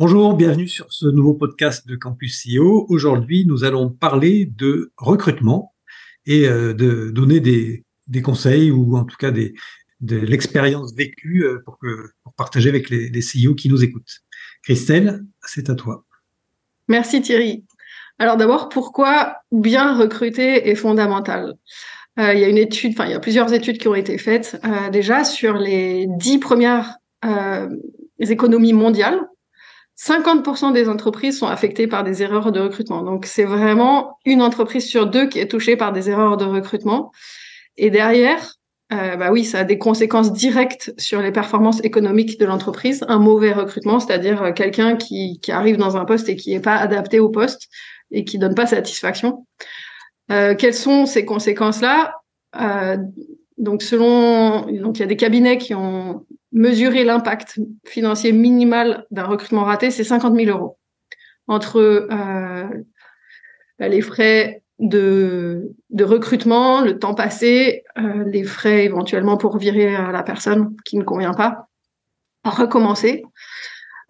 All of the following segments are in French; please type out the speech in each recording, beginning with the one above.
Bonjour, bienvenue sur ce nouveau podcast de Campus CEO. Aujourd'hui, nous allons parler de recrutement et euh, de donner des, conseils ou en tout cas de l'expérience vécue euh, pour partager avec les, les CEO qui nous écoutent. Christelle, c'est à toi. Merci Thierry. Alors d'abord, pourquoi bien recruter est fondamental? Euh, Il y a une étude, enfin il y a plusieurs études qui ont été faites déjà sur les dix premières économies mondiales 50% des entreprises sont affectées par des erreurs de recrutement. Donc, c'est vraiment une entreprise sur deux qui est touchée par des erreurs de recrutement. Et derrière, euh, bah oui, ça a des conséquences directes sur les performances économiques de l'entreprise. Un mauvais recrutement, c'est-à-dire euh, quelqu'un qui, qui, arrive dans un poste et qui n'est pas adapté au poste et qui donne pas satisfaction. Euh, quelles sont ces conséquences-là? Euh, Donc, selon, donc il y a des cabinets qui ont mesurer l'impact financier minimal d'un recrutement raté, c'est 50 000 euros. Entre euh, les frais de, recrutement, le temps passé, euh, les frais éventuellement pour virer la personne qui ne convient pas, recommencer.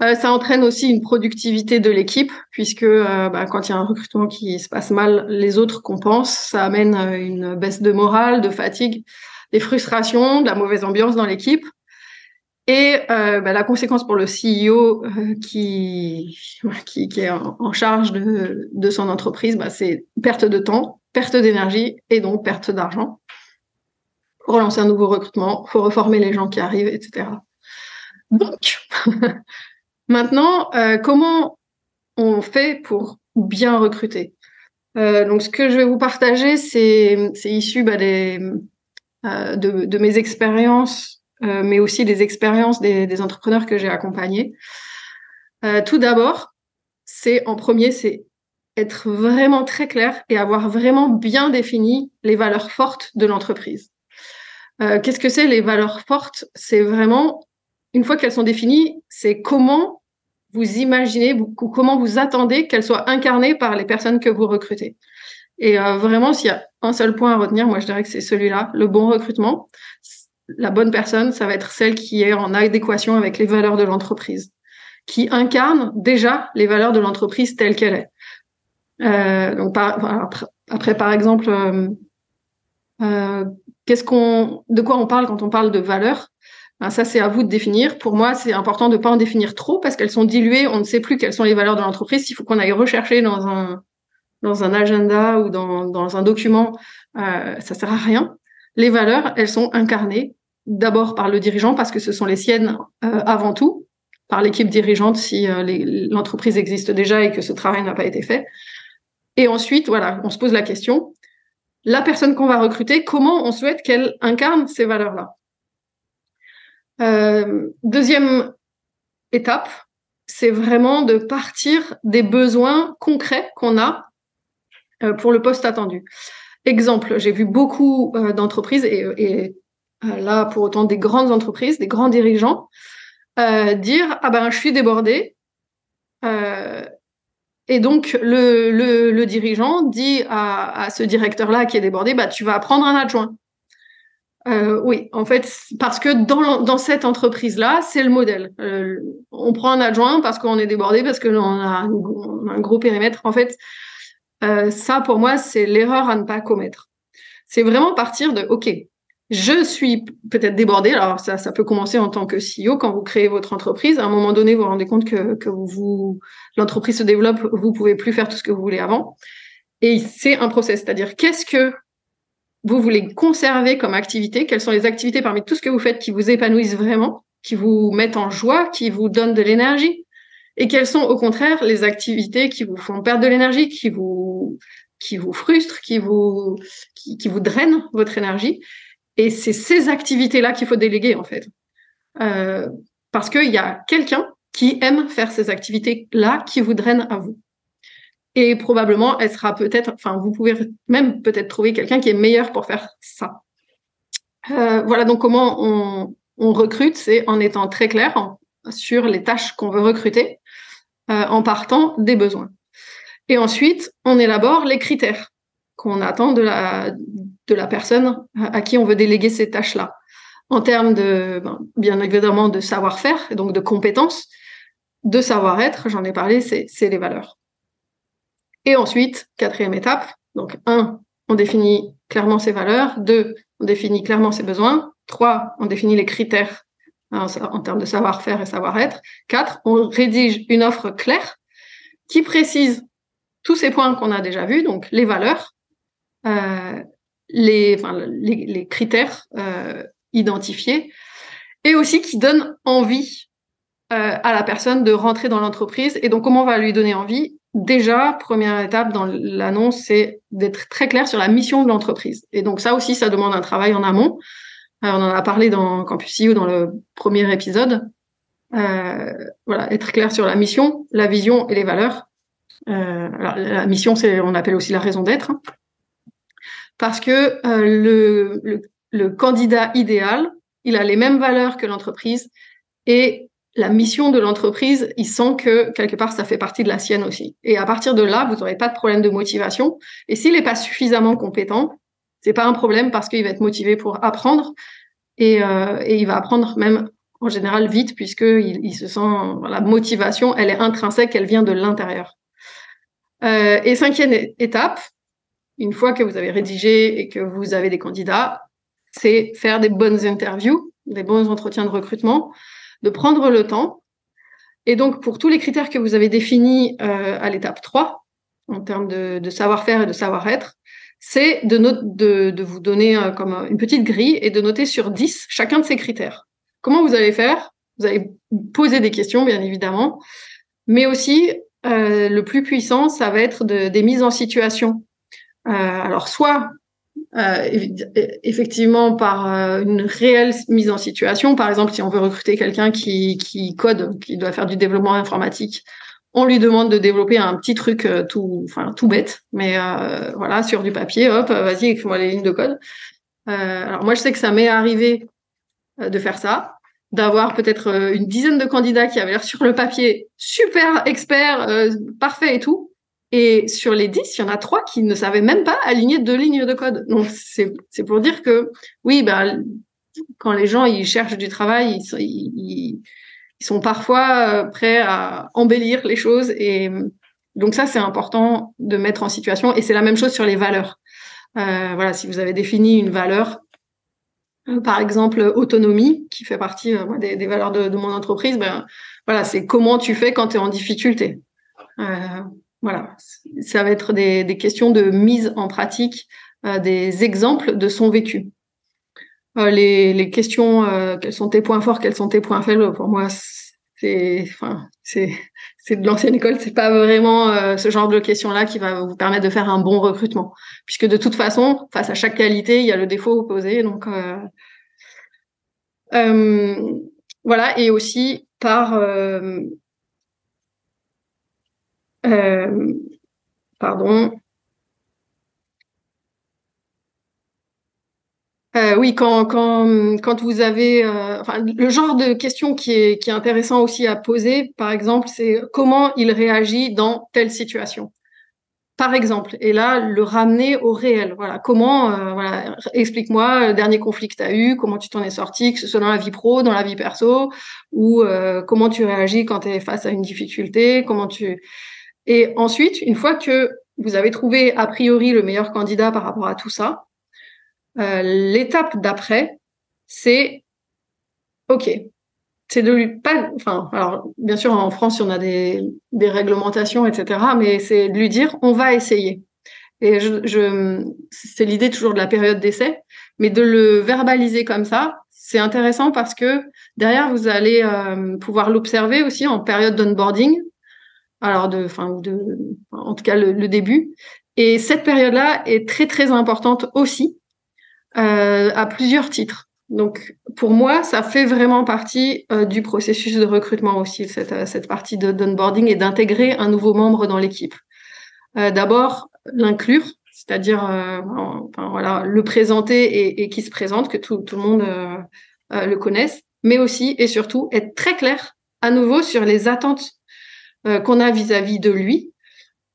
Euh, ça entraîne aussi une productivité de l'équipe, puisque euh, bah, quand il y a un recrutement qui se passe mal, les autres compensent. Ça amène une baisse de morale, de fatigue, des frustrations, de la mauvaise ambiance dans l'équipe. Et euh, bah, la conséquence pour le CEO euh, qui, qui, est en, charge de, de, son entreprise, bah, c'est perte de temps, perte d'énergie et donc perte d'argent. Relancer un nouveau recrutement, faut reformer les gens qui arrivent, etc. Donc, maintenant, euh, comment on fait pour bien recruter? Donc, ce que je vais vous partager, c'est issu bah, des, de, de mes expériences euh, mais aussi des expériences des, entrepreneurs que j'ai accompagnés. Euh, tout d'abord, c'est en premier, c'est être vraiment très clair et avoir vraiment bien défini les valeurs fortes de l'entreprise. Euh, Qu'est-ce que c'est les valeurs fortes? C'est vraiment, une fois qu'elles sont définies, c'est comment vous imaginez ou comment vous attendez qu'elles soient incarnées par les personnes que vous recrutez. Et vraiment, s'il y a un seul point à retenir, moi je dirais que c'est celui-là, le bon recrutement la bonne personne, ça va être celle qui est en adéquation avec les valeurs de l'entreprise, qui incarne déjà les valeurs de l'entreprise telle qu'elle est. Euh, donc après, par exemple, euh, euh, qu'est-ce qu'on, de quoi on parle quand on parle de valeurs? Ben, Ça, c'est à vous de définir. Pour moi, c'est important de ne pas en définir trop parce qu'elles sont diluées. On ne sait plus quelles sont les valeurs de l'entreprise. Il faut qu'on aille rechercher dans un agenda ou dans, un document. Ça sert à rien. Les valeurs, elles sont incarnées d'abord par le dirigeant parce que ce sont les siennes euh, avant tout, par l'équipe dirigeante si euh, l'entreprise existe déjà et que ce travail n'a pas été fait. Et ensuite, voilà, on se pose la question, la personne qu'on va recruter, comment on souhaite qu'elle incarne ces valeurs-là? Euh, Deuxième étape, c'est vraiment de partir des besoins concrets qu'on a pour le poste attendu. Exemple, j'ai vu beaucoup d'entreprises et, là pour autant des grandes entreprises, des grands dirigeants, euh, dire ah ben je suis débordé. Euh, et donc le, le, dirigeant dit à, à ce directeur-là qui est débordé, bah tu vas prendre un adjoint. Euh, oui, en fait, parce que dans, dans cette entreprise-là, c'est le modèle. Euh, on prend un adjoint parce qu'on est débordé, parce qu'on a, a un gros périmètre. En fait, euh, ça, pour moi, c'est l'erreur à ne pas commettre. C'est vraiment partir de, OK, je suis peut-être débordée. Alors ça, ça peut commencer en tant que CEO quand vous créez votre entreprise. À un moment donné, vous vous rendez compte que, que vous, l'entreprise se développe, vous pouvez plus faire tout ce que vous voulez avant. Et c'est un process, c'est-à-dire qu'est-ce que vous voulez conserver comme activité? Quelles sont les activités parmi tout ce que vous faites qui vous épanouissent vraiment, qui vous mettent en joie, qui vous donnent de l'énergie? Et quelles sont au contraire les activités qui vous font perdre de l'énergie, qui vous qui vous frustrent, qui vous qui, qui vous drainent votre énergie? Et c'est ces activités-là qu'il faut déléguer, en fait. Euh, parce qu'il y a quelqu'un qui aime faire ces activités-là, qui vous drainent à vous. Et probablement, elle sera peut-être, enfin, vous pouvez même peut-être trouver quelqu'un qui est meilleur pour faire ça. Euh, voilà donc comment on, recrute, c'est en étant très clair sur les tâches qu'on veut recruter, euh, en partant des besoins. Et ensuite, on élabore les critères qu'on attend de la, de la personne à qui on veut déléguer ces tâches-là. En termes de, ben, bien évidemment, de savoir-faire, donc de compétences, de savoir-être, j'en ai parlé, c'est les valeurs. Et ensuite, quatrième étape, donc un, on définit clairement ses valeurs, deux, on définit clairement ses besoins, trois, on définit les critères en, en termes de savoir-faire et savoir-être, quatre, on rédige une offre claire qui précise tous ces points qu'on a déjà vus, donc les valeurs, euh, les, critères euh, identifiés, et aussi qui donne envie euh, à la personne de rentrer dans l'entreprise. Et donc, comment on va lui donner envie? Déjà, première étape dans l'annonce, c'est d'être très clair sur la mission de l'entreprise. Et donc, ça aussi, ça demande un travail en amont. on en a parlé dans Campus ou dans le premier épisode. Euh, voilà, être clair sur la mission, la vision et les valeurs. Euh, alors, la mission, c'est, on appelle aussi la raison d'être, hein. Parce que euh, le, le, le, candidat idéal, il a les mêmes valeurs que l'entreprise et la mission de l'entreprise, il sent que quelque part ça fait partie de la sienne aussi. Et à partir de là, vous n'aurez pas de problème de motivation. Et s'il n'est pas suffisamment compétent, c'est pas un problème parce qu'il va être motivé pour apprendre et, euh, et il va apprendre même en général vite puisque il, il se sent la motivation, elle est intrinsèque, elle vient de l'intérieur. Euh, et cinquième étape, une fois que vous avez rédigé et que vous avez des candidats, c'est faire des bonnes interviews, des bons entretiens de recrutement, de prendre le temps. Et donc, pour tous les critères que vous avez définis euh, à l'étape 3, en termes de, savoir-faire et de savoir-être, c'est de, de, de, vous donner euh, comme une petite grille et de noter sur 10 chacun de ces critères. Comment vous allez faire? Vous allez poser des questions, bien évidemment, mais aussi euh, le plus puissant, ça va être de, des mises en situation. Euh, alors, soit euh, effectivement par euh, une réelle mise en situation, par exemple, si on veut recruter quelqu'un qui, qui code, qui doit faire du développement informatique, on lui demande de développer un petit truc euh, tout, enfin tout bête, mais voilà sur du papier, hop, vas-y, écris-moi les lignes de code. alors moi, je sais que ça m'est arrivé de faire ça d'avoir peut-être euh, une dizaine de candidats qui avaient l'air sur le papier super experts, euh, parfait et tout. Et sur les dix, il y en a trois qui ne savaient même pas aligner deux lignes de code. Donc, c'est, pour dire que, oui, bah, quand les gens ils cherchent du travail, ils, ils, ils sont parfois euh, prêts à embellir les choses. Et donc, ça, c'est important de mettre en situation. Et c'est la même chose sur les valeurs. Euh, voilà, si vous avez défini une valeur, euh, par exemple autonomie, qui fait partie des, valeurs de, mon entreprise, ben, voilà, c'est comment tu fais quand tu es en difficulté. Voilà, ça va être des, questions de mise en pratique, euh, des exemples de son vécu. Euh, les, questions, quels sont tes points forts, quels sont tes points faibles, pour moi, c'est, de l'ancienne école, c'est pas vraiment ce genre de questions-là qui va vous permettre de faire un bon recrutement, puisque de toute façon, face à chaque qualité, il y a le défaut opposé, donc euh, voilà, et aussi par euh, pardon. Euh, oui, quand, vous avez euh, le genre de question qui est, intéressant aussi à poser, par exemple, c'est comment il réagit dans telle situation par exemple, et là, le ramener au réel. Voilà, comment, explique-moi le dernier conflit que tu as eu, comment tu t'en es sorti, que ce soit dans la vie pro, dans la vie perso, ou comment tu réagis quand tu es face à une difficulté, comment tu... Et ensuite, une fois que vous avez trouvé a priori le meilleur candidat par rapport à tout ça, euh, l'étape d'après, c'est OK, c'est de lui pas, enfin, alors bien sûr en France on a des, réglementations, etc. Mais c'est de lui dire on va essayer. Et je c'est l'idée toujours de la période d'essai, mais de le verbaliser comme ça, c'est intéressant parce que derrière vous allez euh, pouvoir l'observer aussi en période d'onboarding, alors de, enfin de, en tout cas le, le début. Et cette période-là est très très importante aussi euh, à plusieurs titres. Donc, pour moi, ça fait vraiment partie euh, du processus de recrutement aussi, cette, euh, cette partie de d'onboarding et d'intégrer un nouveau membre dans l'équipe. Euh, D'abord, l'inclure, c'est-à-dire euh, enfin, voilà, le présenter et, et qui se présente, que tout, tout le monde le connaisse, mais aussi et surtout être très clair à nouveau sur les attentes qu'on a vis-à-vis -vis de lui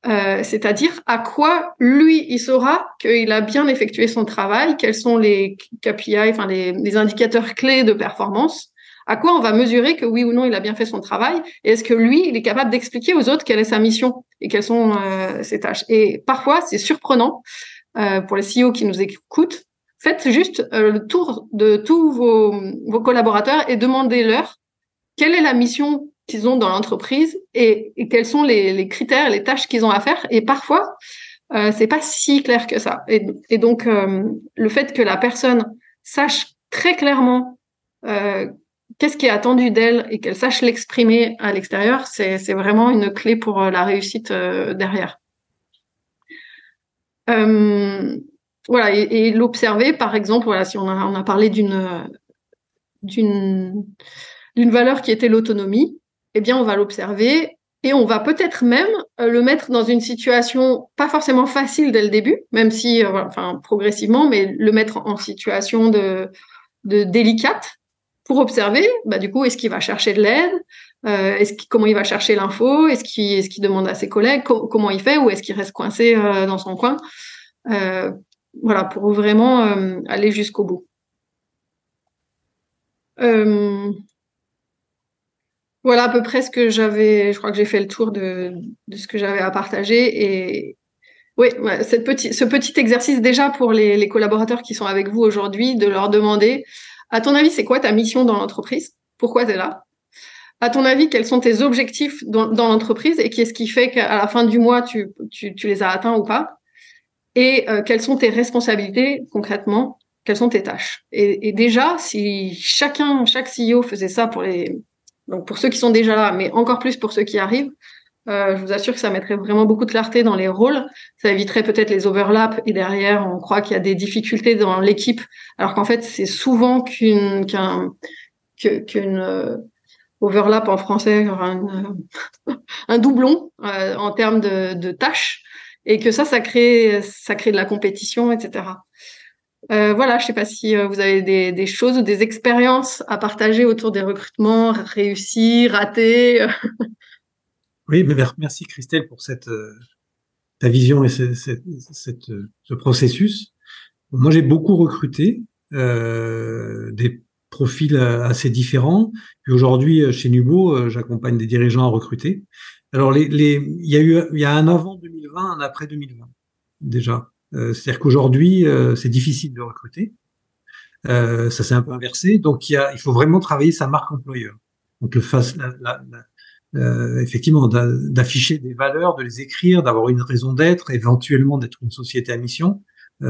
euh, c'est-à-dire à quoi lui il saura qu'il a bien effectué son travail, quels sont les KPI, enfin les, indicateurs clés de performance, à quoi on va mesurer que oui ou non il a bien fait son travail, et est-ce que lui il est capable d'expliquer aux autres quelle est sa mission et quelles sont euh, ses tâches. Et parfois c'est surprenant euh, pour les CEO qui nous écoutent, faites juste le tour de tous vos collaborateurs et demandez-leur quelle est la mission qu'ils ont dans l'entreprise et, quels sont les, critères, les tâches qu'ils ont à faire. Et parfois, euh, c'est pas si clair que ça. Et, donc, euh, le fait que la personne sache très clairement euh, qu'est-ce qui est attendu d'elle et qu'elle sache l'exprimer à l'extérieur, c'est vraiment une clé pour euh, la réussite derrière. voilà, et, l'observer, par exemple, voilà, si on a, on a parlé d'une valeur qui était l'autonomie, eh bien, on va l'observer et on va peut-être même euh, le mettre dans une situation pas forcément facile dès le début, même si, euh, enfin, progressivement, mais le mettre en situation de, délicate pour observer, bah, du coup, est-ce qu'il va chercher de l'aide euh, comment il va chercher l'info Est-ce qu'il demande à ses collègues comment il fait ou est-ce qu'il reste coincé dans son coin Voilà, pour vraiment aller jusqu'au bout. Voilà à peu près ce que j'avais. Je crois que j'ai fait le tour de, de ce que j'avais à partager. Et oui, cette petit, ce petit exercice déjà pour les, les collaborateurs qui sont avec vous aujourd'hui, de leur demander, à ton avis, c'est quoi ta mission dans l'entreprise? Pourquoi tu es là? À ton avis, quels sont tes objectifs dans, dans l'entreprise et qu'est-ce qui fait qu'à la fin du mois, tu, tu, tu les as atteints ou pas? Et euh, quelles sont tes responsabilités concrètement? Quelles sont tes tâches? Et, et déjà, si chacun, chaque CEO faisait ça pour les donc pour ceux qui sont déjà là, mais encore plus pour ceux qui arrivent, euh, je vous assure que ça mettrait vraiment beaucoup de clarté dans les rôles. Ça éviterait peut-être les overlaps et derrière, on croit qu'il y a des difficultés dans l'équipe, alors qu'en fait, c'est souvent qu'une qu'un qu'une euh, overlap en français, un, un doublon euh, en termes de, de, tâches, et que ça, ça crée ça crée de la compétition, etc. Euh, voilà, je ne sais pas si euh, vous avez des, choses ou des expériences à partager autour des recrutements réussis, ratés. oui, mais merci Christelle pour cette euh, ta vision et ce, processus. Moi, j'ai beaucoup recruté des profils assez différents. Puis aujourd'hui, chez Nubo, j'accompagne des dirigeants à recruter. Alors, y a eu, il y a un avant 2020, un après 2020 déjà. Euh, c'est-à-dire qu'aujourd'hui, euh, c'est difficile de recruter. Euh, ça s'est un peu inversé. Donc, il, y a, il faut vraiment travailler sa marque employeur. Donc, le face, effectivement, d'afficher des valeurs, de les écrire, d'avoir une raison d'être, éventuellement d'être une société à mission.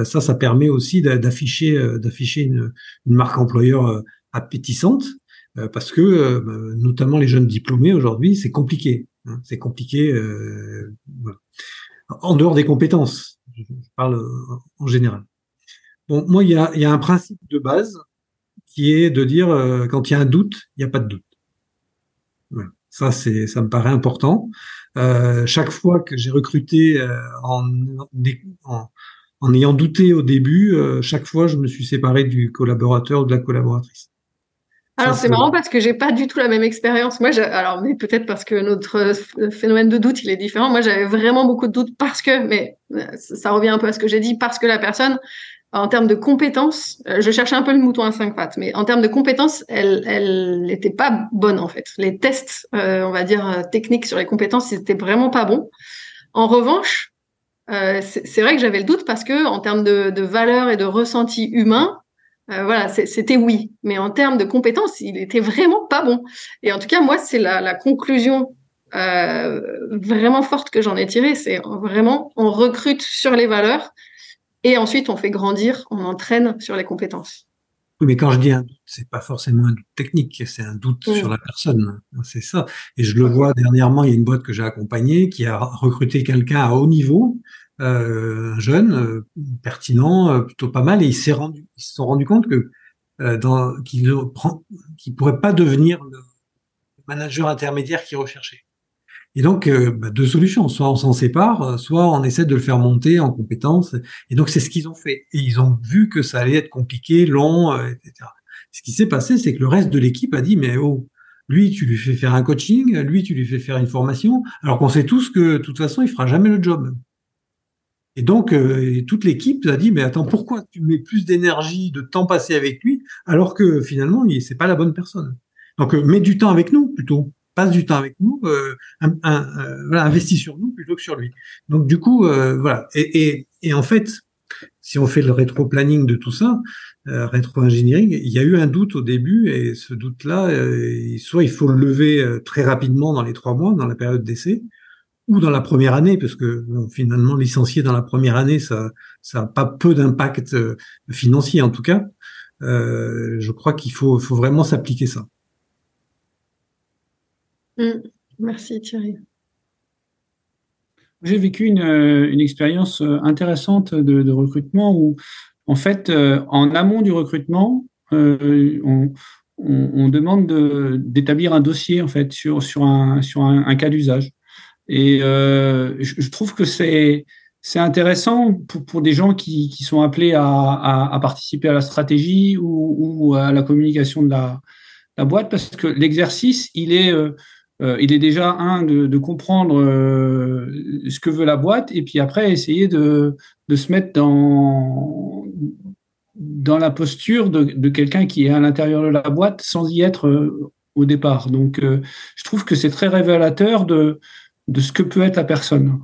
Ça, ça permet aussi d'afficher, d'afficher une, marque employeur appétissante, parce que notamment les jeunes diplômés aujourd'hui, c'est compliqué. Hein, c'est compliqué en dehors des compétences je parle euh, en général. Bon, moi, il y a, y a, un principe de base qui est de dire euh, quand il y a un doute, il n'y a pas de doute. Ça, c'est, ça me paraît important. Euh, chaque fois que j'ai recruté euh, en, en, en, ayant douté au début, euh, chaque fois, je me suis séparé du collaborateur ou de la collaboratrice. Alors c'est marrant parce que j'ai pas du tout la même expérience. Moi, alors mais peut-être parce que notre phénomène de doute il est différent. Moi, j'avais vraiment beaucoup de doutes parce que, mais euh, ça revient un peu à ce que j'ai dit, parce que la personne, en termes de compétences, euh, je cherchais un peu le mouton à cinq pattes, mais en termes de compétences, elle, elle n'était pas bonne en fait. Les tests, euh, on va dire techniques sur les compétences, c'était vraiment pas bon. En revanche, euh, c'est vrai que j'avais le doute parce que en termes de, de valeur et de ressenti humain, euh, voilà, c'était oui. Mais en termes de compétences, il était vraiment pas bon. Et en tout cas, moi, c'est la, la, conclusion euh, vraiment forte que j'en ai tirée. C'est vraiment, on recrute sur les valeurs et ensuite on fait grandir, on entraîne sur les compétences. Mais quand je dis un doute, c'est pas forcément un doute technique, c'est un doute sur la personne. C'est ça. Et je le vois dernièrement, il y a une boîte que j'ai accompagnée qui a recruté quelqu'un à haut niveau euh, jeune, euh, pertinent, euh, plutôt pas mal, et ils s'est rendu, ils se sont rendus compte que dans, qui ne qui pourrait pas devenir le manager intermédiaire qui recherchait. Et donc, bah, deux solutions. Soit on s'en sépare, soit on essaie de le faire monter en compétences. Et donc, c'est ce qu'ils ont fait. Et ils ont vu que ça allait être compliqué, long, etc. Ce qui s'est passé, c'est que le reste de l'équipe a dit, mais oh, lui, tu lui fais faire un coaching, lui, tu lui fais faire une formation, alors qu'on sait tous que de toute façon, il fera jamais le job. Et donc, euh, toute l'équipe a dit, mais attends, pourquoi tu mets plus d'énergie, de temps passé avec lui, alors que finalement, c'est pas la bonne personne? Donc, euh, mets du temps avec nous plutôt, passe du temps avec nous, euh, investis sur nous plutôt que sur lui. Donc, du coup, voilà. Et, et, et, en fait, si on fait le rétro-planning de tout ça, euh, rétro-engineering, il y a eu un doute au début et ce doute-là, euh, soit il faut le lever euh, très rapidement dans les trois mois, dans la période d'essai, ou dans la première année, parce que finalement licencier dans la première année, ça ça a pas peu d'impact financier en tout cas. je crois qu'il faut, faut vraiment s'appliquer ça. Mmh. Merci Thierry. J'ai vécu une, une expérience intéressante de, recrutement où en fait, euh, en amont du recrutement, euh, on, demande d'établir un dossier en fait sur un cas d'usage. Et euh, je, trouve que c'est intéressant pour, des gens qui, sont appelés à, participer à la stratégie ou, à la communication de la boîte parce que l'exercice il est il est déjà un de, comprendre ce que veut la boîte et puis après essayer de, se mettre dans, dans la posture de, quelqu'un qui est à l'intérieur de la boîte sans y être euh, au départ. Donc, euh, je trouve que c'est très révélateur de, de ce que peut être la personne.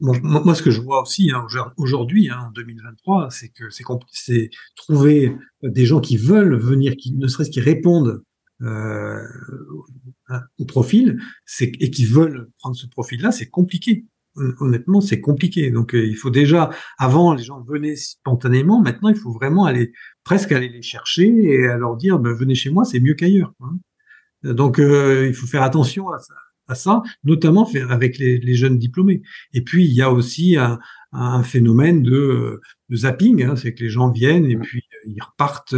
Moi, ce que je vois aussi hein, aujourd'hui, hein, en 2023, c'est que c'est trouver des gens qui veulent venir, qui ne serait-ce qui répondent euh, au profil, et qui veulent prendre ce profil-là, c'est compliqué. Honnêtement, c'est compliqué. Donc, euh, il faut déjà, avant, les gens venaient spontanément. Maintenant, il faut vraiment aller presque aller les chercher et à leur dire, ben, venez chez moi, c'est mieux qu'ailleurs. Donc, euh, il faut faire attention à ça, à ça notamment avec les, les, jeunes diplômés. Et puis, il y a aussi un, un phénomène de, de zapping, hein, c'est que les gens viennent et puis ils repartent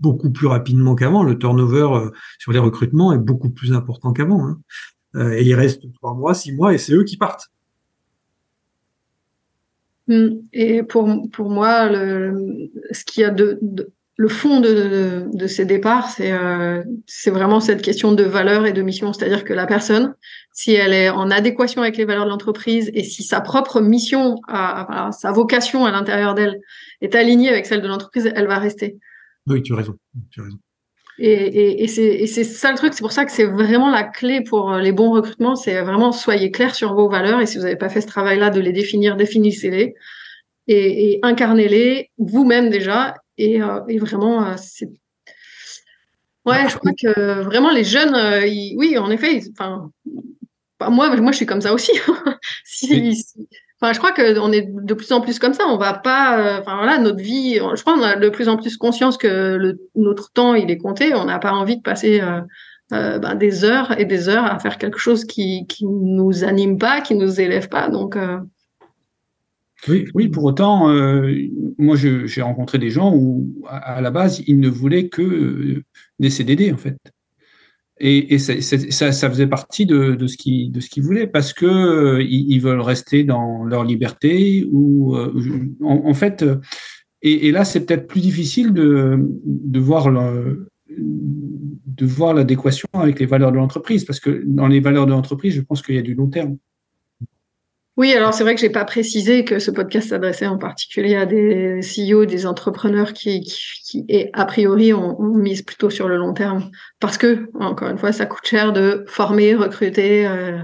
beaucoup plus rapidement qu'avant. Le turnover euh, sur les recrutements est beaucoup plus important qu'avant. Hein. Euh, et il reste trois mois, six mois, et c'est eux qui partent. Hmm. Et pour, pour moi, le, ce qui a de, le fond de, de, ces départs, c'est euh, vraiment cette question de valeur et de mission. C'est-à-dire que la personne, si elle est en adéquation avec les valeurs de l'entreprise et si sa propre mission, sa vocation à l'intérieur d'elle est alignée avec celle de l'entreprise, elle va rester. Oui, tu as raison. Tu as raison. Et, et, c'est ça le truc, c'est pour ça que c'est vraiment la clé pour euh, les bons recrutements, c'est vraiment soyez clair sur vos valeurs et si vous n'avez pas fait ce travail-là de les définir, définissez-les et, et incarnez-les vous-même déjà et, euh, et vraiment euh, c'est ouais, je crois que vraiment les jeunes, oui, en effet, enfin moi, moi je suis comme ça aussi. si, si, Enfin, je crois qu'on est de plus en plus comme ça. On va pas, euh, enfin voilà, notre vie. Je crois qu'on a de plus en plus conscience que le, notre temps il est compté. On n'a pas envie de passer euh, euh, ben, des heures et des heures à faire quelque chose qui qui nous anime pas, qui nous élève pas. Donc oui, oui. Pour autant, moi j'ai rencontré des gens où à, la base ils ne voulaient que des CDD en fait. Et, ça, faisait partie de, ce qu'ils voulaient parce que euh, ils, veulent rester dans leur liberté ou euh, en, fait et, là c'est peut-être plus difficile de voir l'adéquation avec les valeurs de l'entreprise parce que dans les valeurs de l'entreprise je pense qu'il y a du long terme. Oui, alors c'est vrai que j'ai pas précisé que ce podcast s'adressait en particulier à des CEO, des entrepreneurs qui, qui, et a priori, on, mise plutôt sur le long terme parce que, encore une fois, ça coûte cher de former, recruter. Euh.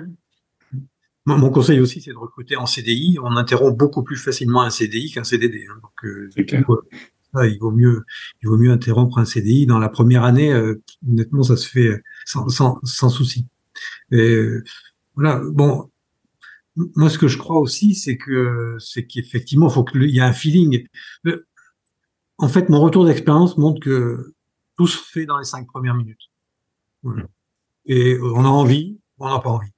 Mon conseil aussi, c'est de recruter en CDI. On interrompt beaucoup plus facilement un CDI qu'un CDD. Hein. Donc, euh, il vaut mieux, il vaut mieux interrompre un CDI dans la première année. Euh, honnêtement, ça se fait sans, sans, sans souci. Et, voilà. Bon, moi, ce que je crois aussi, c'est que c'est qu'effectivement, faut qu'il y a un feeling. Euh, en fait, mon retour d'expérience montre que tout se fait dans les cinq premières minutes. Et on a envie, on n'a pas envie.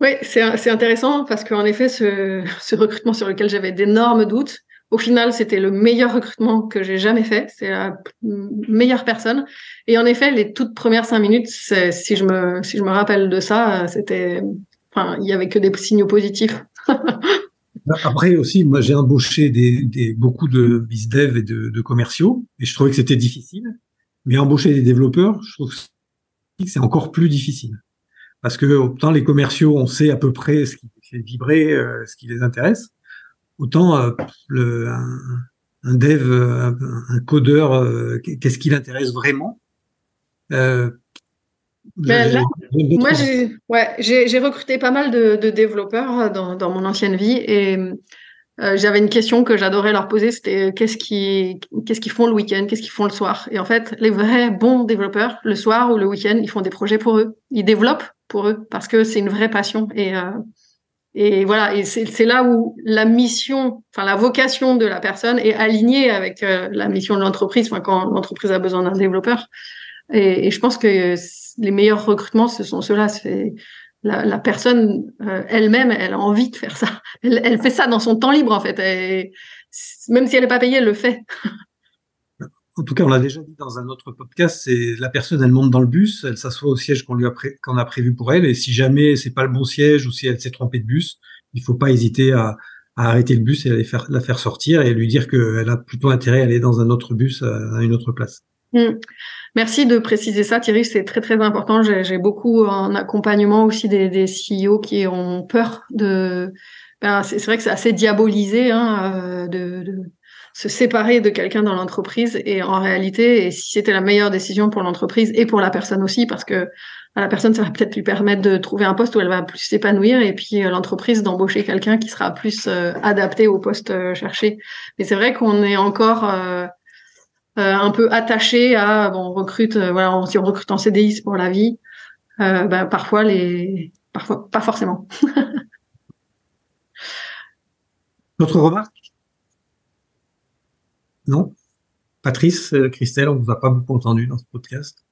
Oui, c'est intéressant parce qu'en effet, ce, ce, recrutement sur lequel j'avais d'énormes doutes, au final, c'était le meilleur recrutement que j'ai jamais fait. C'est la meilleure personne. Et en effet, les toutes premières cinq minutes, si je me, si je me rappelle de ça, c'était, il y avait que des signaux positifs. Après aussi, moi, j'ai embauché des, beaucoup de bizdev et de, commerciaux, et je trouvais que c'était difficile. Mais embaucher des développeurs, je trouve que c'est encore plus difficile. Parce que autant les commerciaux, on sait à peu près ce qui fait vibrer, euh, ce qui les intéresse, autant euh, le, un, dev, un, codeur, euh, qu'est-ce qui l'intéresse vraiment euh, ben Moi, j'ai ouais, recruté pas mal de, de développeurs dans, dans, mon ancienne vie et j'avais une question que j'adorais leur poser, c'était qu'est-ce qui qu'est-ce qu'ils font le week-end, qu'est-ce qu'ils font le soir? Et en fait, les vrais bons développeurs, le soir ou le week-end, ils font des projets pour eux, ils développent pour eux parce que c'est une vraie passion et et voilà, et c'est là où la mission, enfin la vocation de la personne est alignée avec euh, la mission de l'entreprise, enfin, quand l'entreprise a besoin d'un développeur. Et, je pense que les meilleurs recrutements, ce sont ceux-là. La, personne euh, elle-même, elle a envie de faire ça. Elle, fait ça dans son temps libre en fait. Même si elle n'est pas payée, elle le fait. en tout cas, on l'a déjà dit dans un autre podcast, c'est la personne, elle monte dans le bus, elle s'assoit au siège qu'on lui a, qu'on a prévu pour elle, et si jamais c'est pas le bon siège ou si elle s'est trompée de bus, il faut pas hésiter à, arrêter le bus et à la faire sortir et lui dire qu'elle a plutôt intérêt à aller dans un autre bus à une autre place. Mmh. Merci de préciser ça, Thierry. C'est très très important. J'ai beaucoup en accompagnement aussi des, des CEO qui ont peur de. Ben, c'est vrai que c'est assez diabolisé hein, euh, de, de se séparer de quelqu'un dans l'entreprise et en réalité, et si c'était la meilleure décision pour l'entreprise et pour la personne aussi, parce que à la personne, ça va peut-être lui permettre de trouver un poste où elle va plus s'épanouir et puis euh, l'entreprise d'embaucher quelqu'un qui sera plus euh, adapté au poste euh, cherché. Mais c'est vrai qu'on est encore un peu attaché à bon, on recrute, voilà, si on recrute en CDI, c'est pour la vie. Ben, parfois les, parfois pas forcément. D'autres remarques? Non? Patrice, euh, Christelle, on ne vous a pas beaucoup entendu dans ce podcast.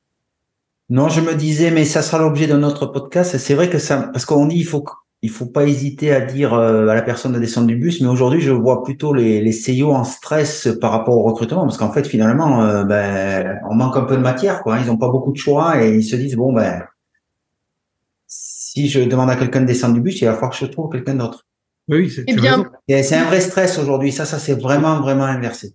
Non, je me disais, mais ça sera l'objet de notre podcast. C'est vrai que ça, parce qu'on dit, il faut, il faut pas hésiter à dire euh, à la personne de descendre du bus. Mais aujourd'hui, je vois plutôt les, les CEO en stress par rapport au recrutement, parce qu'en fait, finalement, euh, ben, on manque un peu de matière, quoi. Ils n'ont pas beaucoup de choix et ils se disent, bon, ben, si je demande à quelqu'un de descendre du bus, il va falloir que je trouve quelqu'un d'autre. Oui, c'est eh C'est un vrai stress aujourd'hui. Ça, ça c'est vraiment, vraiment inversé.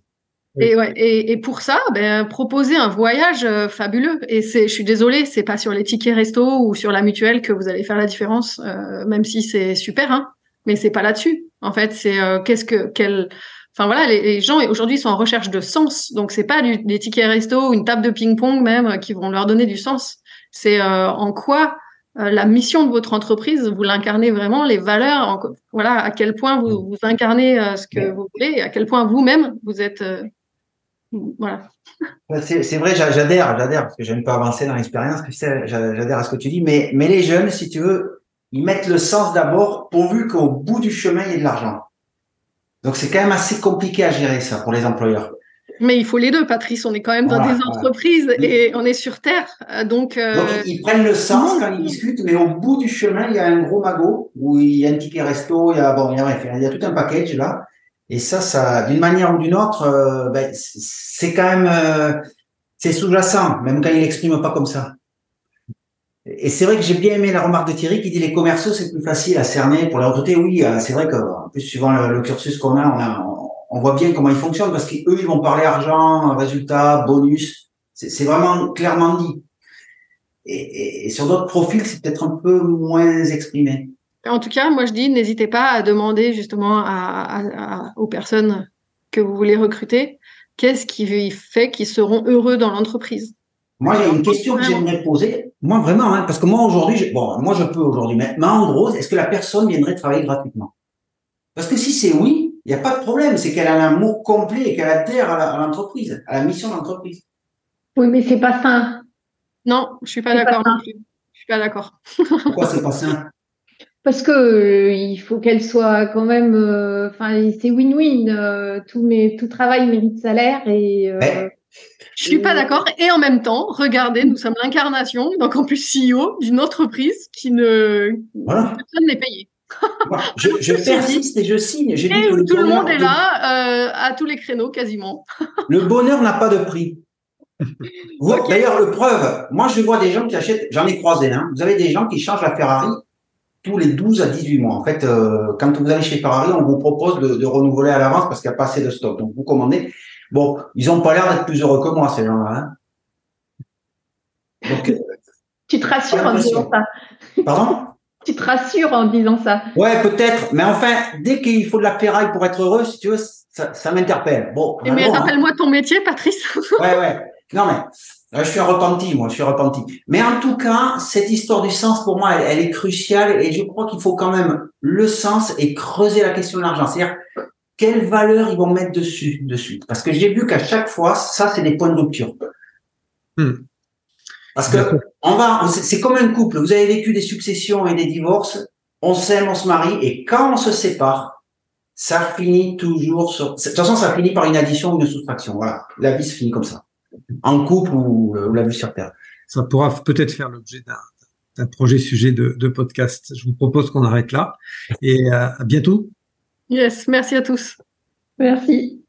Et, ouais, et, et, pour ça, ben, proposer un voyage euh, fabuleux. Et c'est, je suis désolée, c'est pas sur les tickets resto ou sur la mutuelle que vous allez faire la différence, euh, même si c'est super, hein. Mais c'est pas là-dessus. En fait, c'est euh, qu'est-ce que, quel, enfin voilà, les, les gens aujourd'hui sont en recherche de sens. Donc c'est pas du, des tickets resto ou une table de ping-pong même qui vont leur donner du sens. C'est en quoi la mission de votre entreprise, vous l'incarnez vraiment, les valeurs, en, voilà, à quel point vous, vous incarnez ce que vous voulez et à quel point vous-même vous êtes voilà. C'est vrai, j'adhère, j'adhère, parce que j'aime pas avancer dans l'expérience, j'adhère à ce que tu dis, mais, mais les jeunes, si tu veux, ils mettent le sens d'abord, pourvu qu'au bout du chemin, il y ait de l'argent. Donc c'est quand même assez compliqué à gérer ça pour les employeurs. Mais il faut les deux, Patrice. On est quand même dans des entreprises et on est sur Terre. Donc, euh, donc, ils prennent le sens quand ils discutent, mais au bout du chemin, il y a un gros magot où il y a un ticket resto, il y a, bon, il y a, il y a tout un package là. Et ça, ça, d'une manière ou d'une autre, euh, ben, c'est quand même, euh, c'est sous-jacent, même quand il l'exprime pas comme ça. Et c'est vrai que j'ai bien aimé la remarque de Thierry qui dit les commerciaux c'est plus facile à cerner pour les recruter. Oui, euh, c'est vrai que en plus suivant le, cursus qu'on a, on a, on voit bien comment ils fonctionnent parce qu'eux ils vont parler argent, résultat, bonus. C'est vraiment clairement dit. Et, et sur d'autres profils, c'est peut-être un peu moins exprimé. En tout cas, moi je dis, n'hésitez pas à demander justement à, aux personnes que vous voulez recruter, qu'est-ce qui fait qu'ils seront heureux dans l'entreprise. Moi, il y a une question que j'aimerais poser. Moi, vraiment, hein, parce que moi aujourd'hui, bon, moi je peux aujourd'hui, mais, en gros, est-ce que la personne viendrait travailler gratuitement? Parce que si c'est oui, il n'y a pas de problème. C'est qu'elle a un amour complet et qu'elle adhère à l'entreprise, à, la mission de l'entreprise. Oui, mais c'est pas sain. Non, je suis pas d'accord non plus. Je suis pas d'accord. Pourquoi c'est pas sain? Parce que euh, il faut qu'elle soit quand même, euh, enfin, c'est win-win. Euh, tout, travail mérite salaire et. Je suis pas d'accord. Et en même temps, regardez, nous sommes l'incarnation d'un campus CEO d'une entreprise qui ne Voilà. personne n'est payé. Moi, je, je persiste et je signe. Dit Et que tout le monde est là, à tous les créneaux quasiment. Le bonheur n'a pas de prix. D'ailleurs, le preuve, moi je vois des gens qui achètent, j'en ai croisé, hein, vous avez des gens qui changent la Ferrari tous les 12 à 18 mois. En fait, euh, quand vous allez chez Ferrari, on vous propose de, de renouveler à l'avance parce qu'il n'y a pas assez de stock. Donc vous commandez. Bon, ils n'ont pas l'air d'être plus heureux que moi, ces gens-là. Hein. Donc, Tu te rassures en disant ça. pardon? Tu te rassures en disant ça. Ouais, peut-être. Mais enfin, dès qu'il faut de la ferraille pour être heureux, si tu veux, ça, ça m'interpelle. Bon, Et mais vraiment, hein. rappelle-moi ton métier, Patrice. Ouais, ouais. Non, mais là, je suis repenti, moi, je suis repenti. Mais en tout cas, cette histoire du sens, pour moi, elle, elle est cruciale et je crois qu'il faut quand même le sens et creuser la question de l'argent. C'est-à-dire, quelle valeur ils vont mettre dessus, dessus? Parce que j'ai vu qu'à chaque fois, ça, c'est des points de rupture. Hmm. Parce que on va, c'est comme un couple. Vous avez vécu des successions et des divorces. On s'aime, on se marie, et quand on se sépare, ça finit toujours sur. De toute façon, ça finit par une addition ou une soustraction. Voilà, la vie se finit comme ça, en couple ou, ou la vie sur terre. Ça pourra peut-être faire l'objet d'un d'un projet sujet de, de podcast. Je vous propose qu'on arrête là et euh, à bientôt. Yes, merci à tous. Merci.